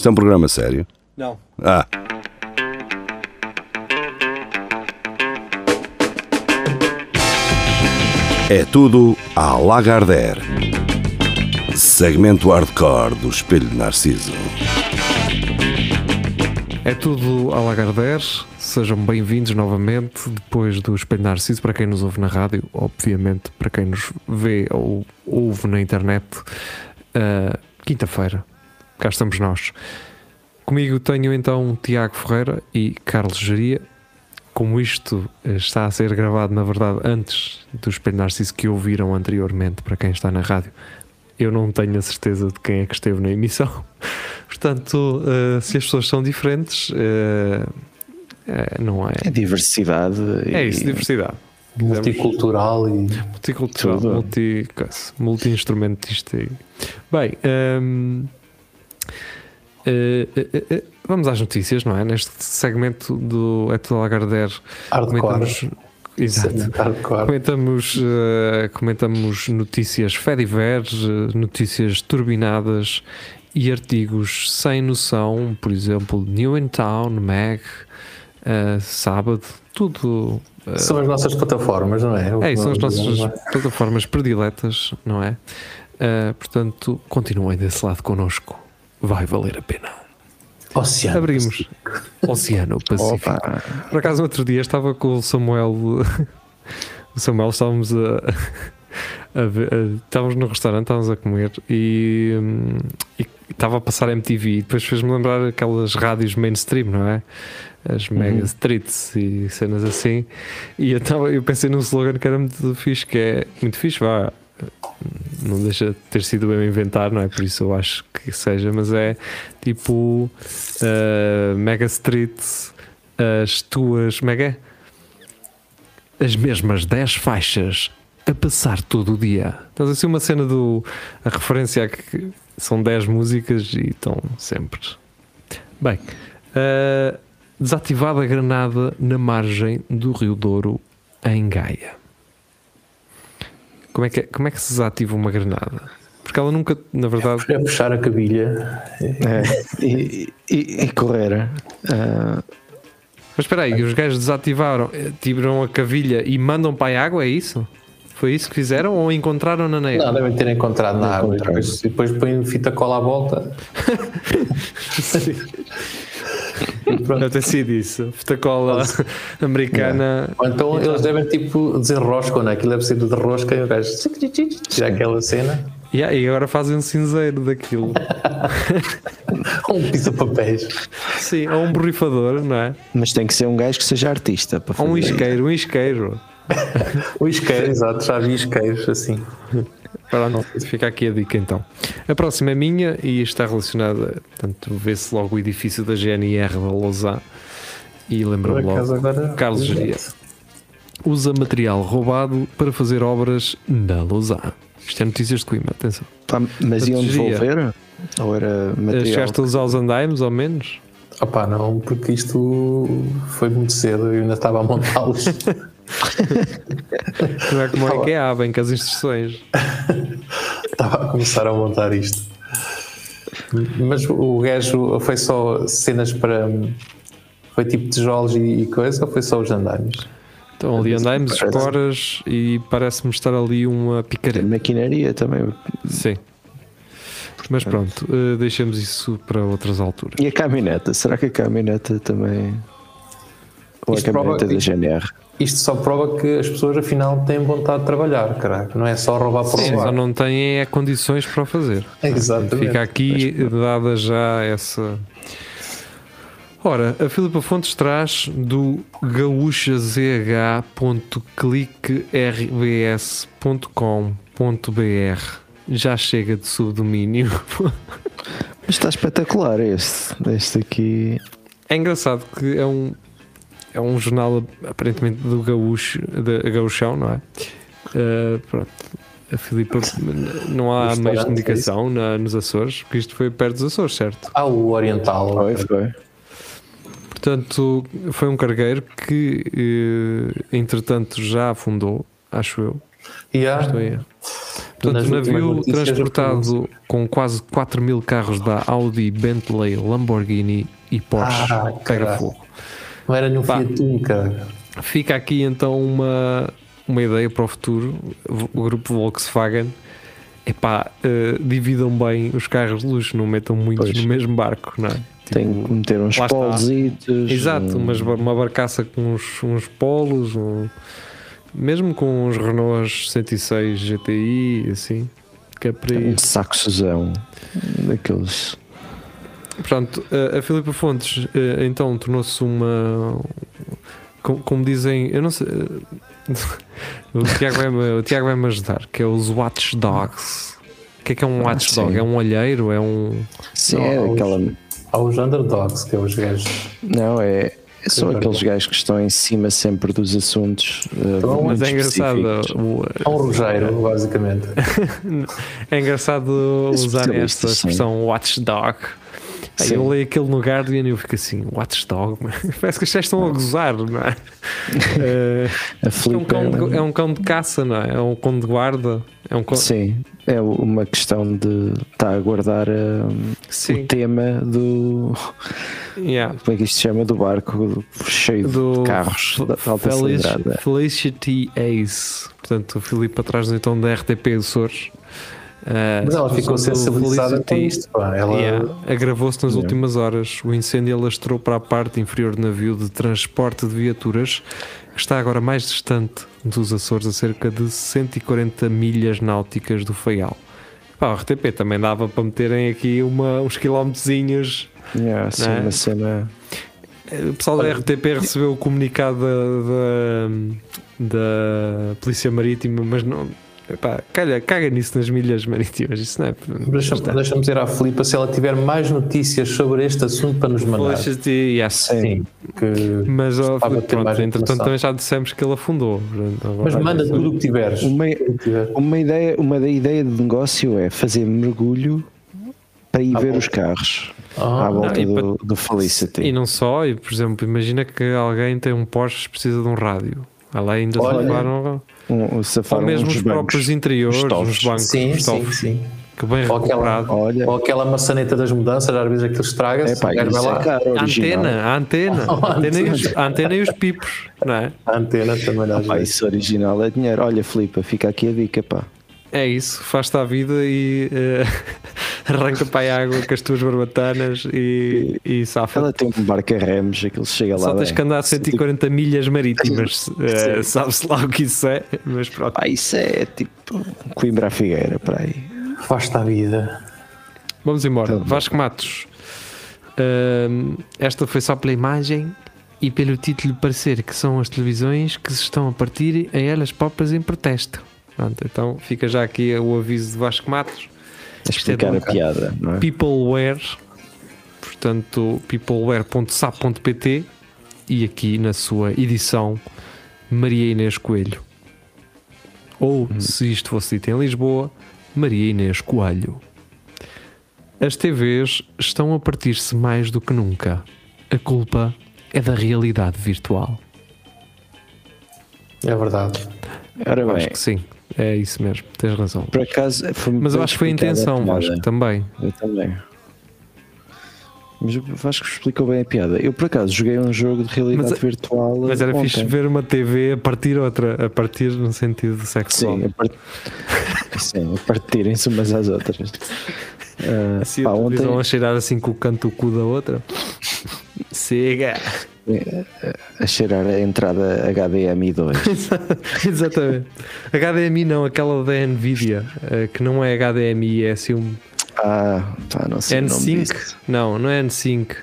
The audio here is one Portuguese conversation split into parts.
Isto é um programa sério? Não. Ah. É tudo à Lagardère. Segmento hardcore do Espelho de Narciso. É tudo a Lagardère. Sejam bem-vindos novamente depois do Espelho Narciso. Para quem nos ouve na rádio, obviamente, para quem nos vê ou ouve na internet, uh, quinta-feira, cá estamos nós. Comigo tenho então Tiago Ferreira e Carlos Geria. Como isto está a ser gravado, na verdade, antes do Espelho Narciso que ouviram anteriormente, para quem está na rádio, eu não tenho a certeza de quem é que esteve na emissão. Portanto, uh, se as pessoas são diferentes, uh, uh, não é. É diversidade. É isso, diversidade. Multicultural e. Multicultural, multi, multi-instrumentista. Bem, um, vamos às notícias, não é? Neste segmento do É tudo Lagardère. Comentamos, Exato. Comentamos, uh, comentamos notícias fediveres, notícias turbinadas e artigos sem noção, por exemplo, New in Town, Mag, Sábado, tudo. São as nossas plataformas, não é? É, são as nossas plataformas prediletas, não é? Portanto, continuem desse lado connosco, vai valer a pena. Oceano Abrimos. Oceano Pacífico. Opa. Por acaso, outro dia estava com o Samuel. o Samuel, estávamos a. a, ver, a estávamos no restaurante, estávamos a comer e, e estava a passar MTV e depois fez-me lembrar aquelas rádios mainstream, não é? As uhum. mega streets e cenas assim. E eu pensei num slogan que era muito fixe, que é muito fixe, vá. Não deixa de ter sido eu inventar, não é? Por isso eu acho que seja, mas é tipo uh, Mega Streets, as tuas Mega as mesmas 10 faixas a passar todo o dia. Então, assim, uma cena do. a referência a que são 10 músicas e estão sempre. Bem, uh, desativada a granada na margem do Rio Douro, em Gaia. Como é que, é, como é que se desativa uma granada? Porque ela nunca, na verdade. É puxar a cabilha é, e, e, e, correr. Uh... Mas espera aí, os gajos desativaram, tiram a cavilha e mandam para a água, é isso? Foi isso que fizeram ou encontraram na neve? Não, devem ter encontrado na água. Depois, depois põem fita cola à volta. Deve ter sido isso. Fita cola americana. Ou então eles devem tipo desenroscam, né? Aquilo deve ser de rosca e o gajo tira aquela cena. Yeah, e agora fazem um cinzeiro daquilo. um pisa-papéis. Sim, ou um borrifador, não é? Mas tem que ser um gajo que seja artista para fazer. Ou um isqueiro, um isqueiro. o isqueiro, exato, já vi isqueiros assim. Pronto, fica aqui a dica então. A próxima é minha e está relacionada, portanto, vê-se logo o edifício da GNR da Lausanne e lembra-me logo agora... Carlos Geria. Usa material roubado para fazer obras na Lausanne. Isto é notícias de Coimbra, atenção. Pá, mas iam devolver? Ou era material? Chegaste a usar os andaimes, ao menos? Opá, não, porque isto foi muito cedo e ainda estava a montá-los. Não é como é que é a bem com as instruções. Estava a começar a montar isto. Mas o gajo foi só cenas para. Foi tipo tijolos e, coisa ou foi só os andaimes? Então ali andaimes, esporas e parece-me estar ali uma picareta. Maquinaria também. Sim. Mas pronto, uh, deixamos isso para outras alturas. E a caminhoneta? Será que a caminhoneta também. Ou Isto a caminhoneta da GNR? isto só prova que as pessoas afinal têm vontade de trabalhar, caraca. Não é só roubar por Sim, só não têm é, condições para o fazer. Exatamente. Fica aqui dada já essa. Ora, a Filipa Fontes traz do gaúchazh.cliquerbs.com.br já chega de subdomínio. Mas está espetacular este, este aqui. É engraçado que é um, é um jornal aparentemente do gaúcho, da Gaúchão, não é? Uh, pronto. A Filipa, não há meios de comunicação é na, nos Açores, porque isto foi perto dos Açores, certo? Ah, o Oriental. Foi, foi. Portanto, foi um cargueiro que, eh, entretanto, já afundou, acho eu. Yeah. Portanto, Nas o navio transportado com quase 4 mil carros da Audi, Bentley, Lamborghini e Porsche Ah, pega caralho. fogo. Não era nenhum Pá. Fiat Uno, cara. Fica aqui então uma, uma ideia para o futuro. O grupo Volkswagen. Epá, eh, dividam bem os carros de luxo, não metam muitos Pois. no mesmo barco, não é? Tem Tipo, que meter uns polzitos. Exato, um- mas uma barcaça com uns, uns polos, um- mesmo com uns Renault 106 GTI, assim, que é para ir. um saco Suzão. Daqueles. Portanto, a, a Filipa Fontes eh, então tornou-se uma. Como, como dizem, eu não sei. eh, o, Tiago o Tiago vai-me ajudar, que é os Watchdogs. O que é que é um Ah, watchdog? sim. É um olheiro? É um. Sim, Não, é os- aquela. Há os underdogs, que é os gajos. Não, é. São aqueles gajos que estão em cima sempre dos assuntos. eh, Então, Mas muito é engraçado. É um rogeiro, basicamente. É engraçado usar esta expressão watchdog. Aí eu leio aquele no Guardian e eu fico assim, watchdog, parece que os gajos estão a gozar, não é? Eh, é, um cão de, é um cão de caça, não é? É um cão de guarda. É um cão, Sim, é uma questão de estar a guardar Sim. o tema do. Yeah. Como é que isto se chama? Do barco cheio Do de carros da alta Felici- cilindrada. Felicity Ace. Portanto, o Filipe atrás então da RTP Açores. Eh, Mas ela ficou sensibilizada com isto. Pá. Ela, Yeah, Agravou-se nas Yeah. últimas horas. O incêndio alastrou para a parte inferior do navio de transporte de viaturas, que está agora mais distante dos Açores, a cerca de 140 milhas náuticas do Faial. Pá, o RTP também dava para meterem aqui uma, uns quilómetrozinhos. Yeah, assim, Não é? uma cena. O pessoal da RTP recebeu o comunicado da, da, da Polícia Marítima, mas não. Pá, calha, caga nisso nas milhas marítimas. Isso não é. Deixa-me dizer à Filipa se ela tiver mais notícias sobre este assunto para nos mandar. Felicity, yes. Sim, que... Mas pronto, entretanto também já dissemos que ele afundou. Mas manda tudo o que tiveres. Uma, uma, ideia, uma da ideia de negócio é fazer mergulho para ir À ver volta. os carros Ah, à volta e do, do Felicity. E não só, e, por exemplo, imagina que alguém tem um Porsche e precisa de um rádio. Ela ainda Olha. levaram, Um, ou safaram mesmo uns os bancos, próprios interiores, os bancos, sim, os sim, sim. que bem Ou aquela-. Olha, Ou aquela maçaneta das mudanças, às vezes aquilo estraga-se. é pá, é lá. caro, A original. antena, a antena, Oh, a antena, e os, a antena e os pipos, não é? A antena também dá Pá, jeito. isso original é dinheiro. Olha, Filipe, fica aqui a dica, pá. É isso, faz-te à vida e eh, arranca para a água com as tuas barbatanas e, e safa. Ela tem um barco a remos, aquilo chega lá. Só tens bem. que andar a 140 milhas marítimas, Sim. sabe-se lá o que isso é, mas pronto. Pá, isso é tipo Coimbra à Figueira, para aí. Faz-te a vida. Vamos embora. Bom. Vasco Matos, esta foi só pela imagem e pelo título parecer que são as televisões que se estão a partir a elas próprias em protesto. Pronto, então fica já aqui o aviso de Vasco Matos. Explicar é a piada, não é? Peopleware, portanto, peopleware.sap.pt e aqui na sua edição Maria Inês Coelho. Ou, se isto fosse dito em Lisboa, Maria Inês Coelho. As TVs estão a partir-se mais do que nunca. A culpa é da realidade virtual. É verdade. Ora bem, acho que sim, é isso mesmo, tens razão. por acaso Mas eu acho que foi a intenção, piada. Vasco, também. Eu também. Mas o Vasco explicou bem a piada. Eu por acaso joguei um jogo de realidade Mas- virtual. Mas era ontem. fixe ver uma TV a partir outra, a partir no sentido sexual. Sim, a, part... Sim, a partirem-se umas às outras. Ah, Assim, pá, a ontem a cheirar assim com o canto o cu da outra. Siga! A cheirar a entrada HDMI 2. Exatamente. HDMI não, aquela da Nvidia, eh, que não é HDMI, é assim um Ah, pá, não sei. o nome N5. disso. Não, não é N5.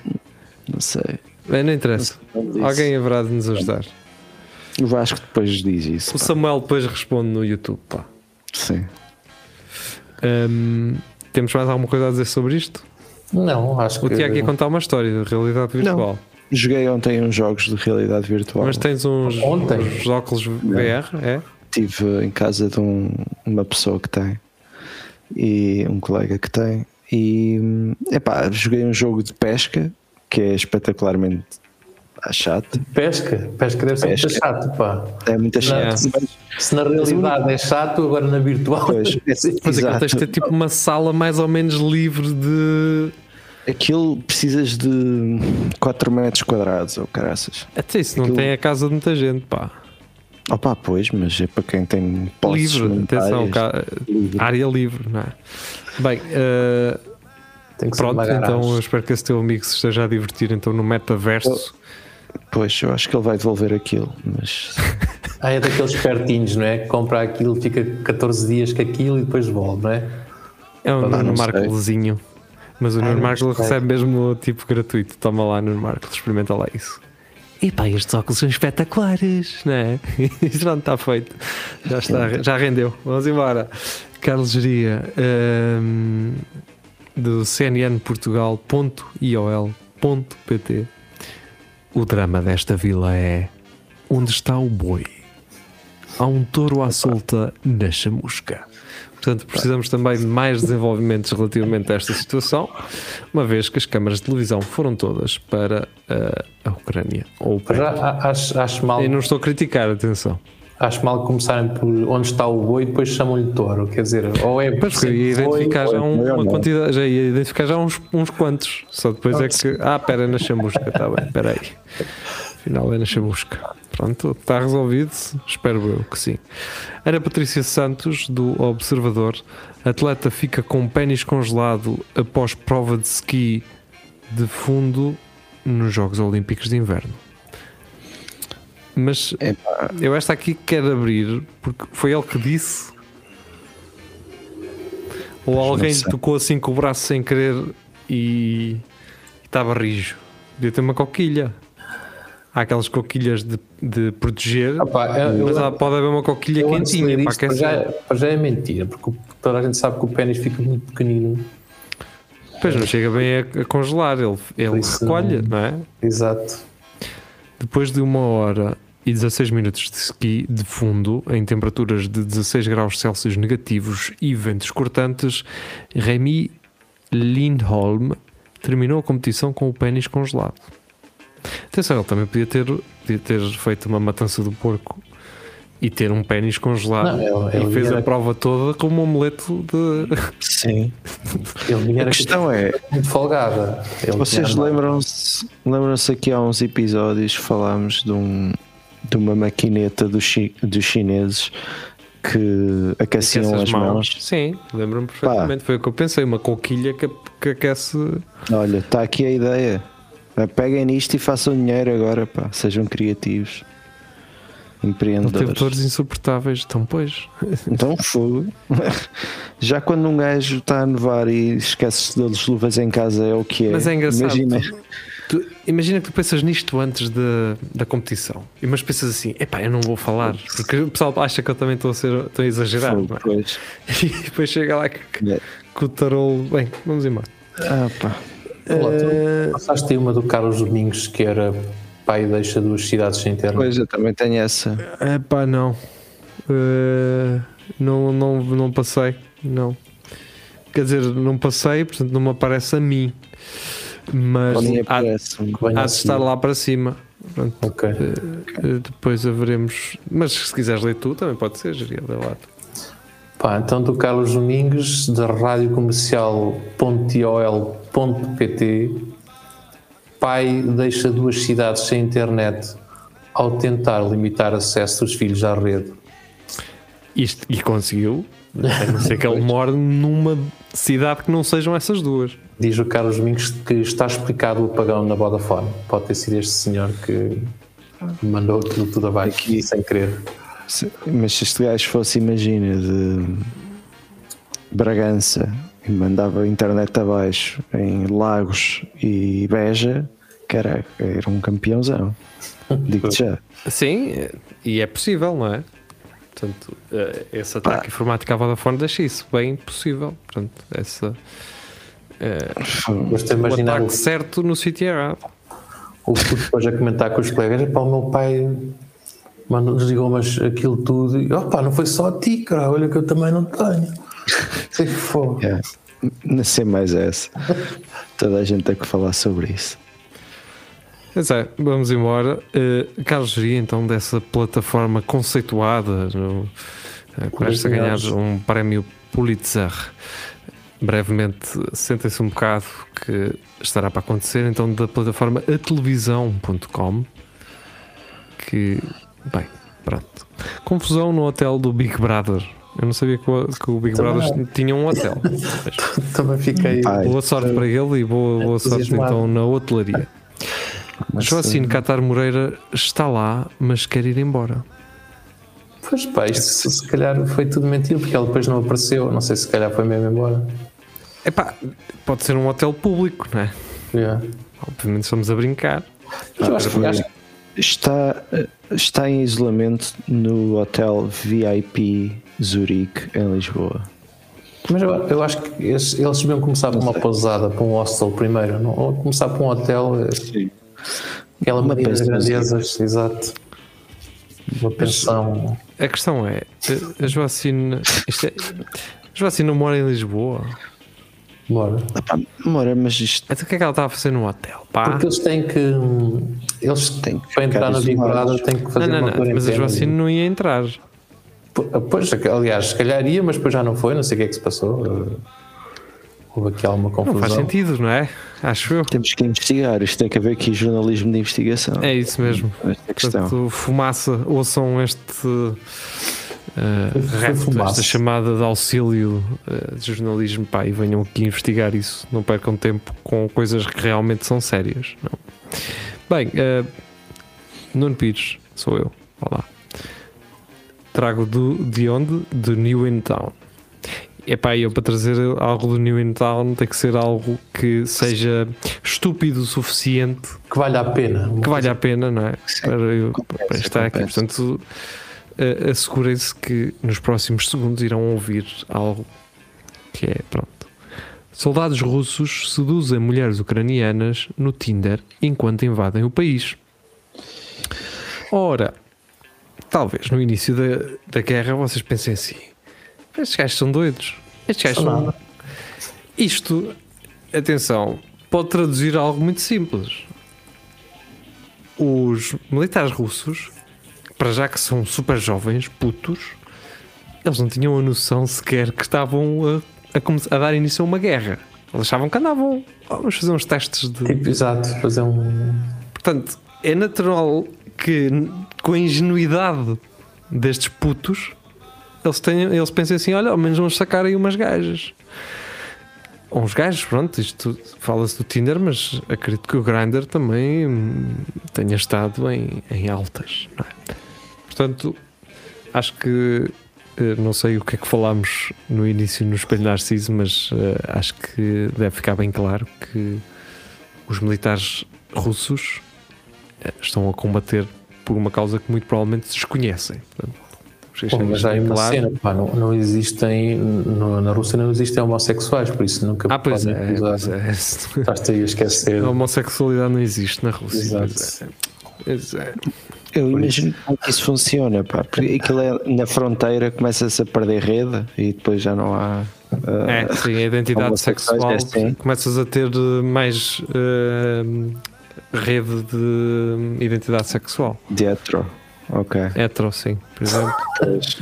Não sei. Bem, não interessa. Não o. Alguém haverá de nos ajudar. O Vasco depois diz isso. O pá. Samuel depois responde no YouTube. Pá. Sim. Hum, temos mais alguma coisa a dizer sobre isto? Não, acho O que. Tiago ia contar uma história de realidade virtual. Joguei ontem uns jogos de realidade virtual. Mas tens uns, Ontem? uns óculos VR, é? Estive em casa de um- uma pessoa que tem e um colega que tem e epá, joguei um jogo de pesca que é espetacularmente chato. Pesca, pesca deve ser muito Pesca. chato, pá. É muito chato. Não. Mas, Se na realidade é chato, agora na virtual. Pois, é- Mas aquilo Exato. tens de ter tipo uma sala mais ou menos livre de. Aquilo precisas de 4 metros quadrados, ou caraças. Até isso não Aquilo- tem a casa de muita gente, pá. Opa, pois, mas é para quem tem posses livre, atenção, cá, área livre, não é? Bem, eh, Tem que pronto, então eu espero que esse teu amigo se esteja a divertir então no metaverso. Pois, eu acho que ele vai devolver aquilo, mas Ah, é daqueles pertinhos, não é? Que compra aquilo, fica 14 dias com aquilo e depois devolve, não é? É um Ah, não sei. Marcolezinho. Mas o Ah, Nuno não Marco sei. recebe mesmo tipo gratuito. Toma lá, Nuno Marco, experimenta lá isso. E pá, estes óculos são espetaculares, não é? Isso não está feito. Já está, já rendeu. Vamos embora. Carlos Geria, hum, do cnnportugal.iol.pt. O drama desta vila é onde está o boi? Há um touro à solta na chamusca. Portanto, precisamos também de mais desenvolvimentos relativamente a esta situação, uma vez que as câmaras de televisão foram todas para uh, a Ucrânia. Ou para... a- acho, acho, mal, E não estou a criticar, atenção. acho mal começarem por onde está o boi e depois chamam-lhe touro. Quer dizer, ou é Mas porque ia sempre boi, identificar já é um- ou uma não. quantidade, já ia identificar já uns, uns quantos. Só depois é que. Ah, pera, na chamusca, está bem, espera aí. Afinal é na chamusca. Pronto, está resolvido? Espero eu que sim. Ana Patrícia Santos, do Observador. Atleta fica com pênis congelado após prova de ski de fundo nos Jogos Olímpicos de Inverno. Mas Epá. eu esta aqui quero abrir porque foi ele que disse. Ou não alguém tocou assim com o braço sem querer e e estava rijo. Devia ter uma coquilha. Há aquelas coquilhas de, de proteger, Opa, eu- mas eu- pode haver uma coquilha quentinha ler para para já, aquecer. para já é mentira, porque toda a gente sabe que o pênis fica muito pequenino. Depois não chega bem a, a congelar, ele, ele isso recolhe, não- não é? Exato. Depois de uma hora e 16 minutos de ski de fundo, em temperaturas de 16 graus Celsius negativos e ventos cortantes, Remy Lindholm terminou a competição com o pênis congelado. Atenção, ele também podia ter, podia ter feito uma matança do porco e ter um pênis congelado Não, ele- e ele fez era- a prova toda com um omelete de. Sim. Ele A questão é, muito folgada. Ele vocês lembram-se lembram-se aqui há uns episódios falámos de, um, de uma maquineta dos, chi- dos chineses que aqueciam essas as mãos. Sim, lembro-me perfeitamente. Foi o que eu pensei, uma coquilha que, que aquece. Olha, está aqui a ideia. Peguem nisto e façam dinheiro agora, pá. Sejam criativos. Empreendedores. dores insuportáveis, então pois. Então fogo. Já quando um gajo está a nevar e esquece das luvas em casa é o que é. Mas é engraçado. Imagina. Tu- imagina que tu pensas nisto antes da, da competição, E mas pensas assim: epá, eu não vou falar, porque o pessoal acha que eu também estou a, ser, estou a exagerar. Fogo, é? pois. E depois chega lá que, É. que o tarolo. Bem, vamos embora. Ah, pá. Olá, Eh, Passaste aí uma do Carlos Domingos que era pai deixa duas cidades sem internet. Pois, eu também tenho essa. Epá, não. Eh, não, não. Não passei, não. Quer dizer, não passei, portanto não me aparece a mim. Mas há, há a de estar lá para cima. Pronto. Ok. Eh, Depois haveremos. Mas se quiseres ler tu, também pode ser, geria da lata. Pá, então do Carlos Domingos, da Rádio Comercial.iol.pt Pai deixa duas cidades sem internet ao tentar limitar acesso dos filhos à rede. Isto, e conseguiu. A não ser que ele more numa cidade que não sejam essas duas. Diz o Carlos Domingos que está explicado o apagão na Vodafone. Pode ter sido este senhor que mandou aquilo tudo abaixo Aqui. sem querer. Se- Mas se este gajo fosse, imagina, de Bragança e mandava a internet abaixo em Lagos e Beja, caraca, era um campeãozão. Digo-te já. Sim, e é possível, não é? Portanto, eh, esse ataque informático à Vodafone deixa isso bem possível. Portanto, essa, eh, Gosto o imaginar o, ataque certo no sítio errado. o puto depois a comentar com os colegas: pá, o meu pai mandou, desligou-me as- aquilo tudo e opá, não foi só a ti, cara, olha que eu também não tenho. Que foi. É. Não sei mais essa. Toda a gente tem que falar sobre isso. Mas é, vamos embora. Uh, Carlos Geria, então, dessa plataforma conceituada, no, uh, prestes a ganhar um prémio Pulitzer. Brevemente, sentem-se um bocado que estará para acontecer, então, da plataforma atelevisão.com. Que, bem, pronto. Confusão no hotel do Big Brother. Eu não sabia que o, que o Big Também Brother não. tinha um hotel. Também fiquei. Boa sorte para ele e boa, boa sorte então na hotelaria. mas, Joacine uh, Catar Moreira está lá, mas quer ir embora. Pois pá, isto se, se calhar foi tudo mentira, porque ele depois não apareceu. Não sei se calhar foi mesmo embora. Epá, pode ser um hotel público, não é? Yeah. Obviamente estamos a brincar. Mas eu acho que acho Está, está em isolamento no hotel VIP Zurique, em Lisboa. Mas eu, eu acho que eles, eles deviam começar por uma pousada, por um hostel primeiro. Não, ou começar por um hotel, eh, aquela Uma medida pensão. grandezas, exato. Uma pensão. A questão é, a- Joacine. Isto é, a Joacine não mora em Lisboa. Bora. Epá, Mora, mas isto Então o que é que ela está a fazer no hotel? Pá? Porque eles têm que. Eles Tem que para entrar isolados. Brother têm que Não, fazer não, uma não. Mas a. Joacine não ia entrar. Pois, aliás, se calhar ia, mas depois já não foi, não sei o que é que se passou. Eh, Houve aqui alguma Não confusão. faz sentido, não é? Acho eu. temos que investigar. Isto tem que haver aqui jornalismo de investigação. É isso mesmo. Esta questão. Portanto, fumaça, ouçam este uh, fumaça. esta chamada de auxílio uh, de jornalismo pá, e venham aqui investigar isso. Não percam tempo com coisas que realmente são sérias. Não. Bem, uh, Nuno Pires, sou eu. Olá. Trago do, de onde? De New In Town. Epá, eu para trazer algo do New In Town tem que ser algo que seja estúpido o suficiente Que vale a pena. que vale a pena, não é? Sim, Para, eu, compensa, para estar aqui. compensa. Portanto, eh, assegurem-se que nos próximos segundos irão ouvir algo que é pronto. Soldados russos seduzem mulheres ucranianas no Tinder enquanto invadem o país. Ora, talvez no início da, da guerra vocês pensem assim: estes gajos são doidos. Estes gajos São nada. Isto, atenção, pode traduzir algo muito simples os militares russos, para já que são super jovens, putos, eles não tinham a noção sequer que estavam a, a, a dar início a uma guerra. Eles achavam que andavam. "Oh, vamos fazer uns testes de. Tipo, exato, fazer um. Portanto, é natural que, com a ingenuidade destes putos, eles, tenham, eles pensem assim: olha, ao menos vamos sacar aí umas gajas. Ou uns gajos, pronto, isto fala-se do Tinder, mas acredito que o Grindr também hum, tenha estado em, em altas. é? Portanto, acho que eh, não sei o que é que falámos no início no Espelho Narciso, mas eh, acho que deve ficar bem claro que os militares russos estão a combater por uma causa que muito provavelmente desconhecem. Pô, mas há bem uma claro. cena, pá, não, não existem. no- na Rússia não existem homossexuais, por isso nunca Ah, pois podem é, usar. pois é. Estás-te aí a esquecer. A homossexualidade não existe na Rússia. Exato. Pois é. Pois é. Eu imagino como que isso funciona, pá, porque aquilo é na fronteira, começa-se a perder rede e depois já não há. ah, É, sim, a identidade sexual é assim. começas a ter eh, mais eh, rede de identidade sexual. de hetero. Ok. Hetero, sim, por exemplo.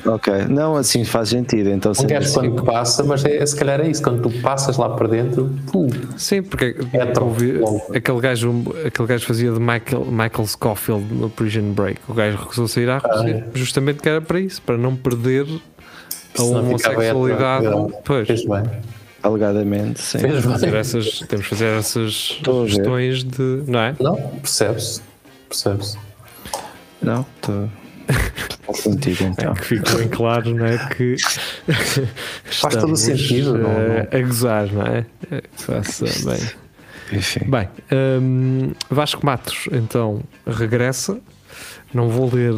Ok. Não, assim faz sentido. Então, Um gajo quando passa, mas é, se calhar é isso, quando tu passas lá para dentro, pum, Sim, porque Hetero, ouvi- aquele, gajo, aquele gajo fazia de Michael, Michael Scofield no Prison Break. O gajo recusou sair à Rússia justamente que era para isso, para não perder a homossexualidade. Pois, fez bem. Alegadamente, sim. Fez fazer essas, temos que fazer essas questões de. Não é? Não, percebe-se. Percebe-se. Não, estou. Estou contigo então. Que fique bem claro, não é? Que Faz todo o sentido, não- eh, a gozar, não é? É Faça bem. Enfim. Bem, hum, Vasco Matos então regressa. Não vou ler.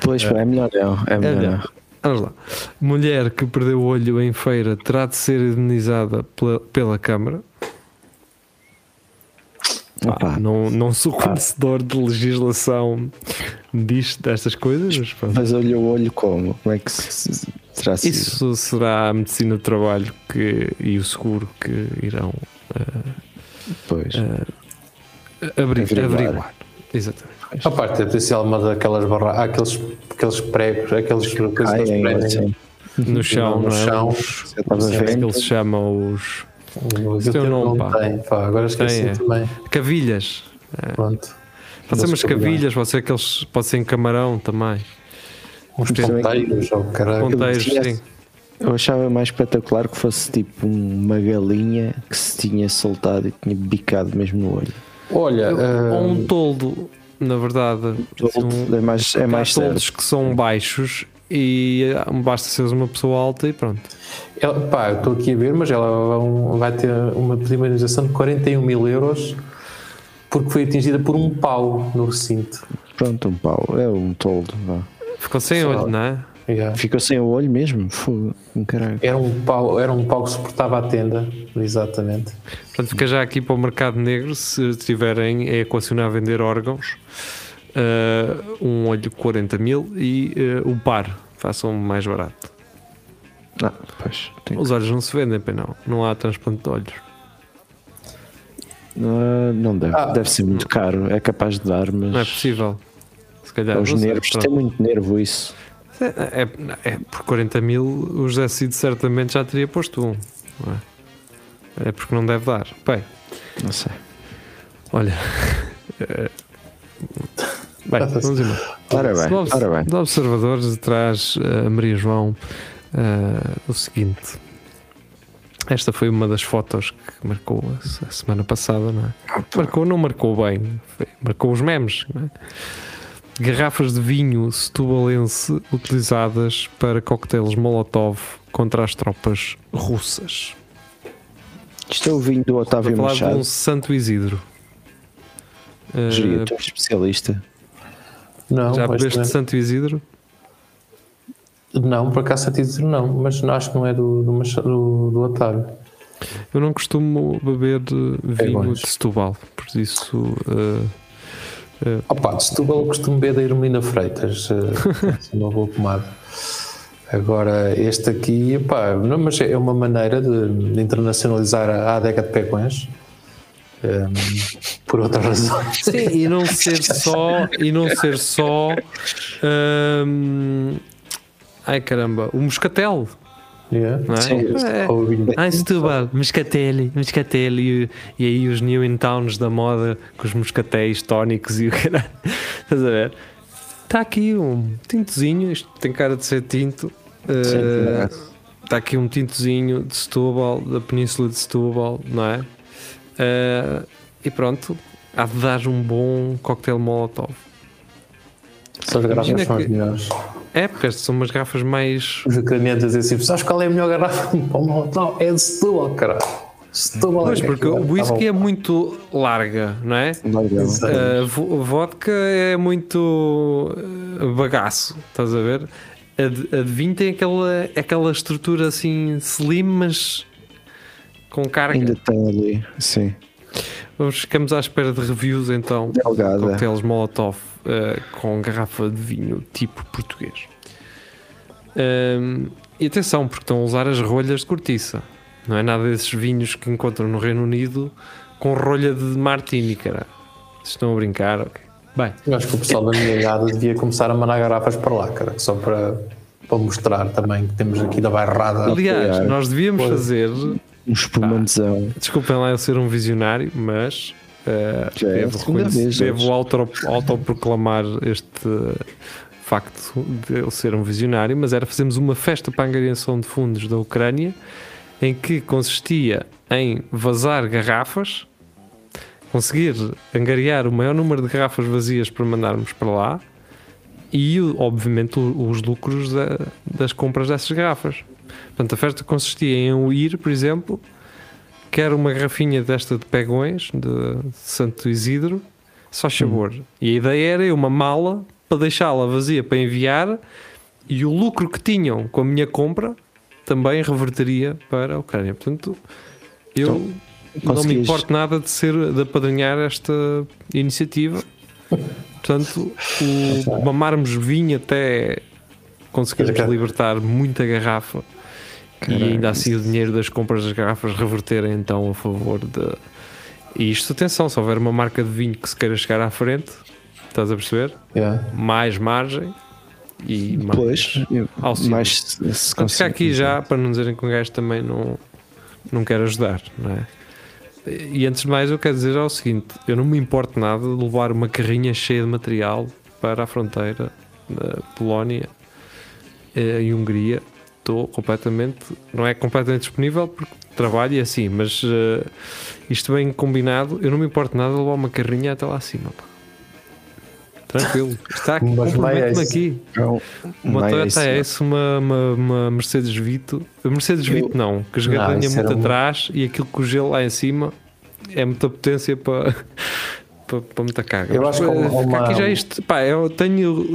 Pois, pá, é melhor não. É melhor Olha, não. Vamos lá. Mulher que perdeu o olho em feira terá de ser indenizada pela, pela Câmara. Opa. não, não sou conhecedor de legislação disto, destas coisas, mas pronto. Mas olha o olho como? Como é que se, se- terá sido? Isso será a medicina do trabalho que, e o seguro que irão Pois. eh, Abri Averiguar. averiguar. Exatamente. A parte é potencial uma daquelas barra, há aqueles, aqueles pregos, aqueles prendem assim. No chão, no não é? chão. É que eles chamam os O teu nome, não pá. tem, pá, agora esqueci Tem, é. também. cavilhas. Pronto. Pode ser umas cavilhas, pode ser aqueles, pode ser em camarão também. Uns ponteiros, ou caralho. Ponteiros, sim. Eu achava mais espetacular que fosse tipo uma galinha que se tinha soltado e tinha bicado mesmo no olho. Olha, Ou um ah, toldo, na verdade. Um- É mais, é mais certo. toldos que são baixos e ah, basta seres uma pessoa alta e pronto. ela, pá, eu estou aqui a ver, mas ela vai- ter uma indemnização de 41 mil euros porque foi atingida por um pau no recinto. Pronto, um pau. É um toldo. vá. Ficou sem Só- olho, não é? Yeah. Ficou sem o olho mesmo? Fogo, um caralho. Era um pau, era um pau que suportava a tenda, exatamente. Portanto, fica já aqui para o mercado negro se tiverem a equacionar a vender órgãos. ah, um olho 40 mil e ah, o par, façam mais barato. Ah, pois. Tem... Os olhos não se vendem, não. Não há transplante de olhos. Ah, não deve. Ah. Deve ser muito caro. É capaz de dar, mas. Não é possível. Se calhar. Os nervos. pronto. Tem muito nervo isso. É, é- é por 40 mil o José Cid certamente já teria posto um. não é? É porque não deve dar. Bem, Não sei. olha. eh, Bem, vamos embora. Ora bem, Do ora bem. do Observadores traz eh, a Maria João eh, o seguinte. Esta foi uma das fotos que marcou a se- a semana passada, não é? Marcou, não marcou bem, foi- marcou os memes, não é? Garrafas de vinho setubalense utilizadas para coquetéis Molotov contra as tropas russas. Isto é o vinho do Estou a Otávio falar de Machado. um Santo Isidro. Geria, tu és especialista. Não, já bebeste não, Santo Isidro? não, por acaso sentido não, mas acho que não é do, do, Macha- do, do Otávio. Eu não costumo beber eh, vinho bons. de Setúbal, por isso eh, Opa, de Setúbal costumo beber da Irmelina Freitas, assim, uma boa pomada. Agora, este aqui, pá, não, mas é uma maneira de, de internacionalizar a adega de pegões. ehm, por outras razões. Sim, e não ser só e não ser só hum, ai caramba, o moscatel, Yeah. não é? Sim. É. Ah, em Setúbal, moscatel, moscatel e, e aí os new in towns da moda com os moscatéis tónicos e o caralho. Estás a ver? Está aqui um tintozinho, isto tem cara de ser tinto. Sim, eh. Está aqui um tintozinho de Setúbal, da Península de Setúbal, não é? Eh, e pronto, há de dar um bom coquetel Molotov. São as garrafas Imagina são as melhores. É, porque estas são umas garrafas mais. Os ucranianos dizem assim: sabes qual é a melhor garrafa? Para o Molotov? É de Setúbal, caralho. Setúbal Pois, que porque o aquilo. whisky é Tá muito larga, não é? Legal. Exato. A vo- vodka é muito eh, bagaço, estás a ver? A de, a de vinho tem aquela, aquela estrutura assim slim, mas com carga. Ainda tem ali, sim. Vamos, ficamos à espera de reviews então. Delgada. Coquetéis Molotov eh, com garrafa de vinho tipo português. Ahm, e atenção, porque estão a usar as rolhas de cortiça. Não é nada desses vinhos que encontram no Reino Unido com rolha de martini, cara. Vocês estão a brincar? ok. Bem, Eu acho que o pessoal da minha idade devia começar a mandar garrafas para lá, cara, só para, para mostrar também que temos aqui da bairrada. aliás, nós devíamos Pois. fazer. Um espumantezão. Desculpem lá eu ser um visionário, mas Já é a devo, vez, devo Jorge. auto, autoproclamar este facto de eu ser um visionário, mas era fazermos uma festa para a angariação de fundos da Ucrânia em que consistia em vazar garrafas, conseguir angariar o maior número de garrafas vazias para mandarmos para lá e, obviamente, os lucros da- das compras dessas garrafas. Portanto, a festa consistia em eu ir, por exemplo, quero uma garrafinha desta de pegões, de Santo Isidro, só sabor. E a ideia era eu uma mala para deixá-la vazia para enviar e o lucro que tinham com a minha compra também reverteria para a Ucrânia. Portanto, eu não me importo nada de ser de apadrinhar esta iniciativa. Portanto, o mamarmos vinho até conseguirmos libertar muita garrafa e Caraca. ainda assim o dinheiro das compras das garrafas reverterem então a favor de E isto, atenção, se houver uma marca de vinho que se queira chegar à frente, estás a perceber? Yeah. Mais margem e mais. Pois, auxílio. mais se Vamos ficar aqui já para não dizerem que um gajo também não, não quer ajudar, não é? E antes de mais, eu quero dizer é o seguinte: eu não me importo nada de levar uma carrinha cheia de material para a fronteira da Polónia eh, e Hungria. Estou completamente, não é completamente disponível porque trabalho e assim, mas eh, isto bem combinado, eu não me importo nada de levar uma carrinha até lá acima. pá. Tranquilo, está esse. aqui. Não, Uma não é Toyota isso, S, uma, uma, uma Mercedes Vito. A Mercedes Eu- Vito não, que a esgadanha isso era muito um- atrás e aquilo com o gelo lá em cima é muita potência para. Para, para muita carga. Eu acho que eh, uma- aqui já isto. Pá, eu tenho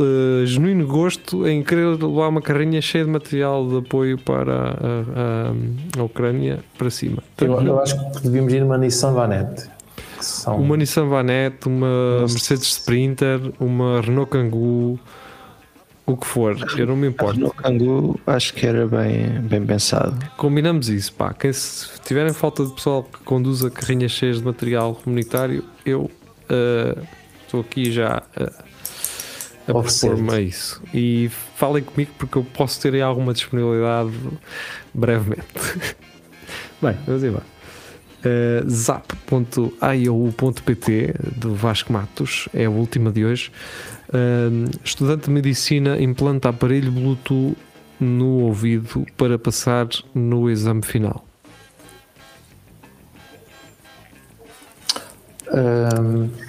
eh, genuíno gosto em querer levar uma carrinha cheia de material de apoio para a, a- a Ucrânia para cima. Eu, eu acho que devíamos ir numa Nissan Vanette. São, Uma Nissan Vanette, uma Nossa. Mercedes Sprinter, uma Renault Kangoo, o que for, eu não me importo. No Kangoo acho que era bem, bem pensado. Combinamos isso, pá. Quem se tiverem falta de pessoal que conduza carrinhas cheias de material comunitário, eu estou aqui já a propor-me a isso. E falem comigo porque eu posso ter alguma disponibilidade brevemente. Bem, vamos embora. Uh, zap.iou.pt do Vasco Matos é a última de hoje. Uh, estudante de medicina implanta aparelho Bluetooth no ouvido para passar no exame final.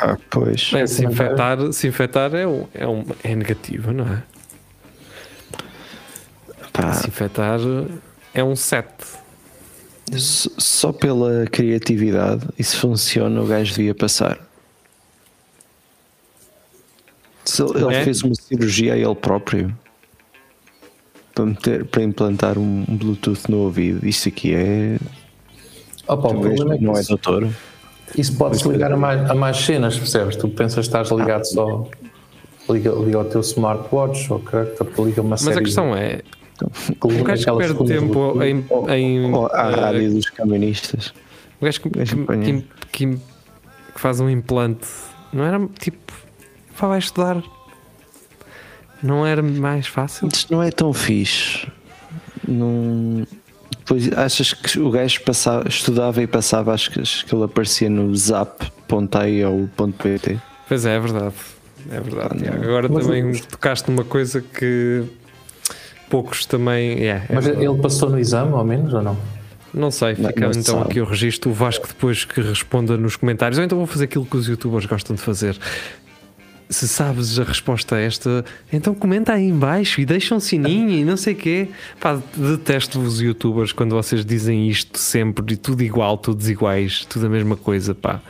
Ah, pois. Bem, se, infectar, se infectar é, um, é, um, é negativo, não é? Pá, Se infectar é um 7. s- só pela criatividade, e se funciona, o gajo devia passar. Se ele, É? fez uma cirurgia a ele próprio para, meter, para implantar um Bluetooth no ouvido, isso aqui é. opa, o problema é que não é isso, doutor. Isso pode-se ligar a mais, a mais cenas, percebes? Tu pensas que estás ligado só. Liga, liga ao teu smartwatch, ou que liga uma Mas série a questão é: o gajo que perde tempo do- em. em Ou à eh, rádio dos caministas. O gajo que- que- que faz um implante não era tipo. Pá, vai estudar. Não era mais fácil? Isto não é tão fixe. Não... Depois achas que o gajo passava, estudava e passava, acho que, acho que ele aparecia no zap.io.pt. Pois é, é verdade. É verdade. Ah. Agora Mas também eu- tocaste numa coisa que poucos também. É, é Mas verdade. ele passou no exame, ao menos, ou não? Não sei, fica não então sabe. aqui o registro. O Vasco depois que responda nos comentários. Ou então vou fazer aquilo que os youtubers gostam de fazer. Se sabes a resposta a esta, então comenta aí em baixo e deixa um sininho e não sei o quê. Pá, detesto os youtubers quando vocês dizem isto sempre e tudo igual, todos iguais, tudo a mesma coisa, pá.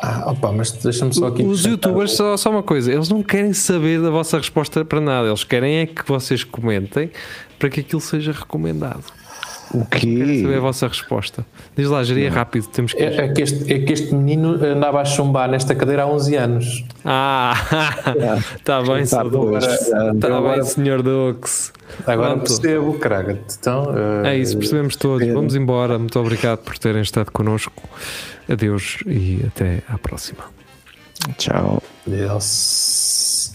Ah, opa, mas deixa-me só aqui. Os youtubers, só, só uma coisa, eles não querem saber da vossa resposta para nada, eles querem é que vocês comentem para que aquilo seja recomendado. O quê? saber a vossa resposta. Diz lá, geria rápido, temos que. É, é que este, é que este menino andava a chumbar nesta cadeira há 11 anos. Ah, está bem, Tá, senhor pois, Dux. já- Está agora- bem, senhor Dux. Agora Pronto. percebo, caraca. Então, eh, É isso, percebemos todos. Vamos embora. Muito obrigado por terem estado connosco. Adeus e até à próxima. Tchau. Deus.